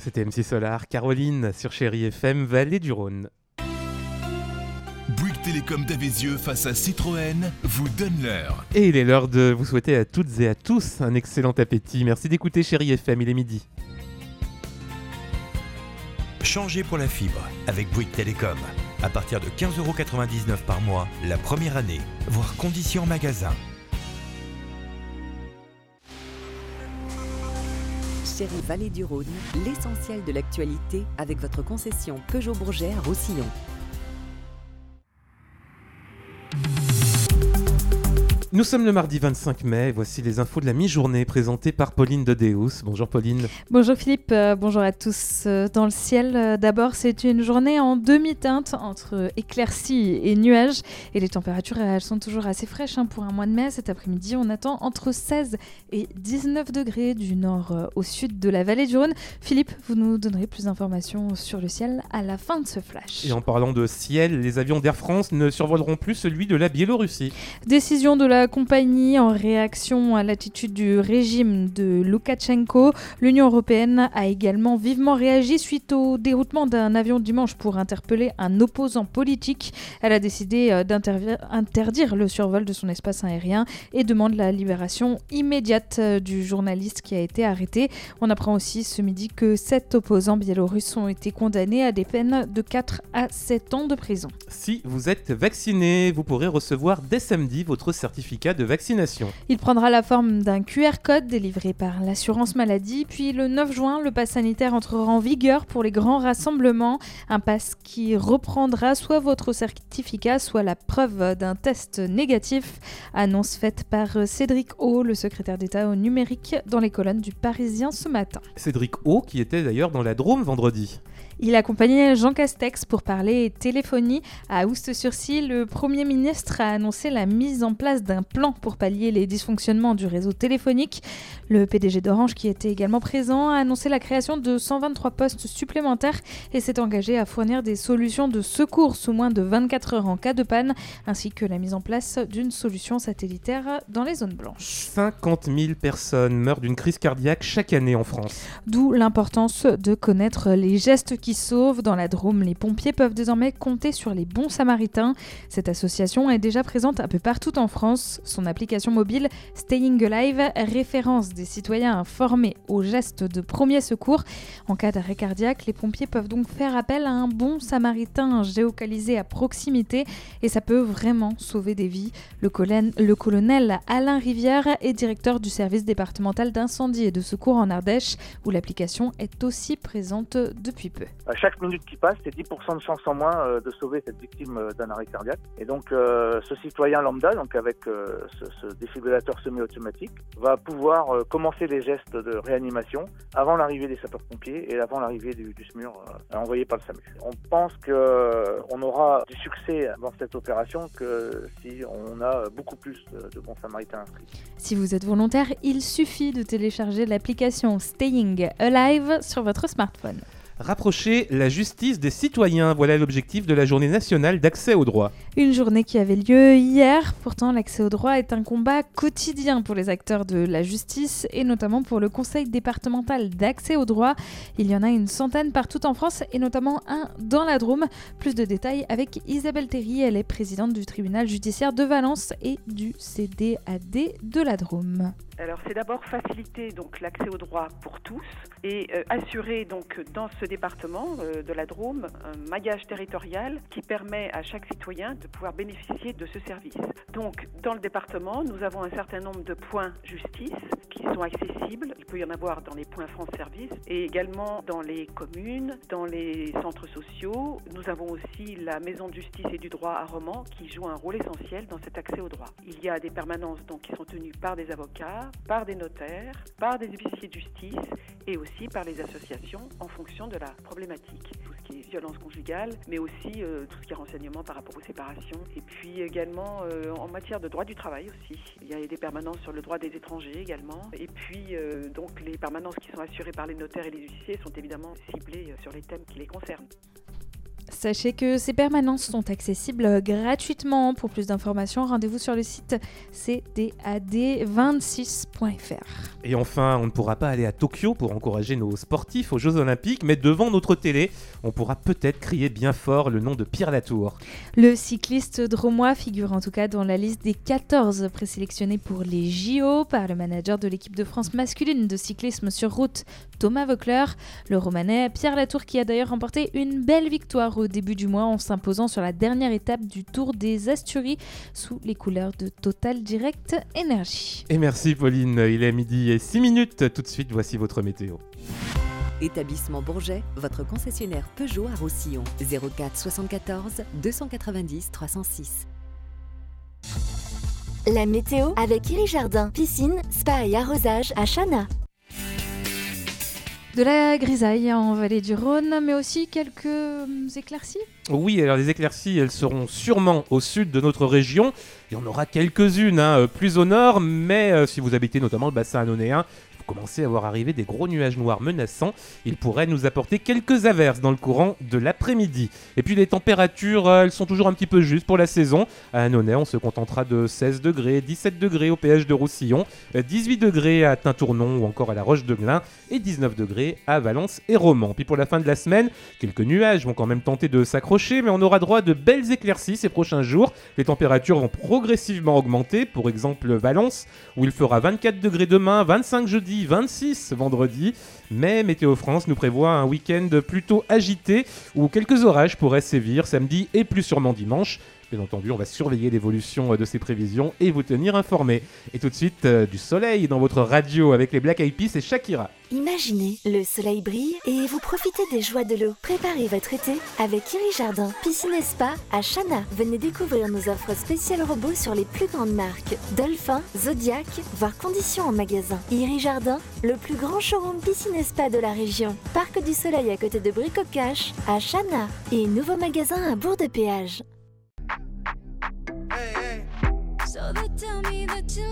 C'était MC Solar, Caroline sur Chéri FM, Vallée du Rhône. Bouygues Télécom d'Avézieux face à Citroën vous donne l'heure. Et il est l'heure de vous souhaiter à toutes et à tous un excellent appétit. Merci d'écouter Chéri FM, il est midi. Changez pour la fibre avec Bouygues Télécom. À partir de 15,99€ par mois, la première année, voire conditions magasin. Chérie Vallée du Rhône, l'essentiel de l'actualité avec votre concession Peugeot Bourget à Roussillon. Nous sommes le mardi 25 mai, voici les infos de la mi-journée présentées par Pauline de Deus. Bonjour Pauline. Bonjour Philippe, euh, bonjour à tous. Euh, dans le ciel, euh, d'abord, c'est une journée en demi-teinte entre éclaircies et nuages. Et les températures, elles sont toujours assez fraîches hein, pour un mois de mai. Cet après-midi, on attend entre 16 et 19 degrés du nord au sud de la vallée du Rhône. Philippe, vous nous donnerez plus d'informations sur le ciel à la fin de ce flash. Et en parlant de ciel, les avions d'Air France ne survoleront plus celui de la Biélorussie. Décision de la compagnie en réaction à l'attitude du régime de Loukachenko. L'Union européenne a également vivement réagi suite au déroutement d'un avion dimanche pour interpeller un opposant politique. Elle a décidé euh, d'interdire le survol de son espace aérien et demande la libération immédiate euh, du journaliste qui a été arrêté. On apprend aussi ce midi que sept opposants biélorusses ont été condamnés à des peines de 4 à 7 ans de prison. Si vous êtes vacciné, vous pourrez recevoir dès samedi votre certificat de vaccination. Il prendra la forme d'un QR code délivré par l'assurance maladie, puis le 9 juin, le pass sanitaire entrera en vigueur pour les grands rassemblements, un pass qui reprendra soit votre certificat, soit la preuve d'un test négatif, annonce faite par Cédric O, le secrétaire d'État au numérique, dans les colonnes du Parisien ce matin. Cédric O, qui était d'ailleurs dans la Drôme vendredi. Il accompagnait Jean Castex pour parler téléphonie. À Oust-sur-Sil, le Premier ministre a annoncé la mise en place d'un plan pour pallier les dysfonctionnements du réseau téléphonique. Le PDG d'Orange, qui était également présent, a annoncé la création de 123 postes supplémentaires et s'est engagé à fournir des solutions de secours sous moins de 24 heures en cas de panne, ainsi que la mise en place d'une solution satellitaire dans les zones blanches. 50 000 personnes meurent d'une crise cardiaque chaque année en France. D'où l'importance de connaître les gestes qui sauvent. Dans la Drôme, les pompiers peuvent désormais compter sur les bons samaritains. Cette association est déjà présente un peu partout en France. Son application mobile Staying Alive référence des citoyens informés aux gestes de premier secours. En cas d'arrêt cardiaque, les pompiers peuvent donc faire appel à un bon samaritain géocalisé à proximité et ça peut vraiment sauver des vies. Le, colonel, le colonel Alain Rivière est directeur du service départemental d'incendie et de secours en Ardèche où l'application est aussi présente depuis peu. À chaque minute qui passe, c'est 10% de chance en moins euh, de sauver cette victime euh, d'un arrêt cardiaque. Et donc, euh, ce citoyen lambda, donc avec ce, ce, défibrillateur semi-automatique, va pouvoir commencer les gestes de réanimation avant l'arrivée des sapeurs-pompiers et avant l'arrivée du, du, SMUR envoyé par le SAMU. On pense qu'on aura du succès dans cette opération que si on a beaucoup plus de bons samaritains inscrits. Si vous êtes volontaire, il suffit de télécharger l'application Staying Alive sur votre smartphone. Rapprocher la justice des citoyens, voilà l'objectif de la journée nationale d'accès au droit. Une journée qui avait lieu hier, pourtant l'accès au droit est un combat quotidien pour les acteurs de la justice et notamment pour le conseil départemental d'accès au droit. Il y en a une centaine partout en France et notamment un dans la Drôme. Plus de détails avec Isabelle Terry, elle est présidente du tribunal judiciaire de Valence et du CDAD de la Drôme. Alors c'est d'abord faciliter donc l'accès au droit pour tous et euh, assurer donc dans ce département euh, de la Drôme un maillage territorial qui permet à chaque citoyen de pouvoir bénéficier de ce service. Donc dans le département, nous avons un certain nombre de points justice sont accessibles. Il peut y en avoir dans les points France Service et également dans les communes, dans les centres sociaux. Nous avons aussi la maison de justice et du droit à Romans qui joue un rôle essentiel dans cet accès au droit. Il y a des permanences donc qui sont tenues par des avocats par des notaires, par des officiers de justice et aussi par les associations en fonction de la problématique. Tout ce qui est violence conjugale, mais aussi euh, tout ce qui est renseignement par rapport aux séparations. Et puis également euh, en matière de droit du travail aussi. Il y a des permanences sur le droit des étrangers également. Et puis euh, donc les permanences qui sont assurées par les notaires et les huissiers sont évidemment ciblées sur les thèmes qui les concernent. Sachez que ces permanences sont accessibles gratuitement. Pour plus d'informations, rendez-vous sur le site cdad26.fr. Et enfin, on ne pourra pas aller à Tokyo pour encourager nos sportifs aux Jeux Olympiques, mais devant notre télé, on pourra peut-être crier bien fort le nom de Pierre Latour. Le cycliste dromois figure en tout cas dans la liste des 14 présélectionnés pour les JO par le manager de l'équipe de France masculine de cyclisme sur route, Thomas Vockler. Le romanais Pierre Latour qui a d'ailleurs remporté une belle victoire au début du mois en s'imposant sur la dernière étape du Tour des Asturies sous les couleurs de Total Direct Energy. Et merci Pauline, il est midi et 6 minutes. Tout de suite, voici votre météo. Établissement Bourget, votre concessionnaire Peugeot à Roussillon. 04 74 290 306. La météo avec Iri Jardin, piscine, spa et arrosage à Chana. De la grisaille en vallée du Rhône, mais aussi quelques éclaircies. Oui, alors les éclaircies, elles seront sûrement au sud de notre région. Il y en aura quelques-unes hein, plus au nord, mais euh, si vous habitez notamment le bassin annonéen, vous commencez à voir arriver des gros nuages noirs menaçants. Ils pourraient nous apporter quelques averses dans le courant de l'après-midi. Et puis les températures, euh, elles sont toujours un petit peu justes pour la saison. À Annonay, on se contentera de 16 degrés, 17 degrés au péage de Roussillon, euh, 18 degrés à Tintournon ou encore à la Roche de Glin et 19 degrés à Valence et Romans. Puis pour la fin de la semaine, quelques nuages vont quand même tenter de s'accrocher, mais on aura droit à de belles éclaircies ces prochains jours. Les températures vont progressivement augmenter. Pour exemple, Valence, où il fera 24 degrés demain, 25 jeudi, 26 vendredi. Mais Météo France nous prévoit un week-end plutôt agité où quelques orages pourraient sévir samedi et plus sûrement dimanche. Bien entendu, on va surveiller l'évolution euh, de ces prévisions et vous tenir informés. Et tout de suite, euh, du soleil dans votre radio avec les Black Eyed Peas et Shakira. Imaginez, le soleil brille et vous profitez des joies de l'eau. Préparez votre été avec Iri Jardin, piscine et spa à Chana. Venez découvrir nos offres spéciales robots sur les plus grandes marques Dolphin, Zodiac, voire conditions en magasin. Iri Jardin, le plus grand showroom piscine et spa de la région. Parc du Soleil à côté de Bricocache à Chana et nouveau magasin à Bourg de Péage.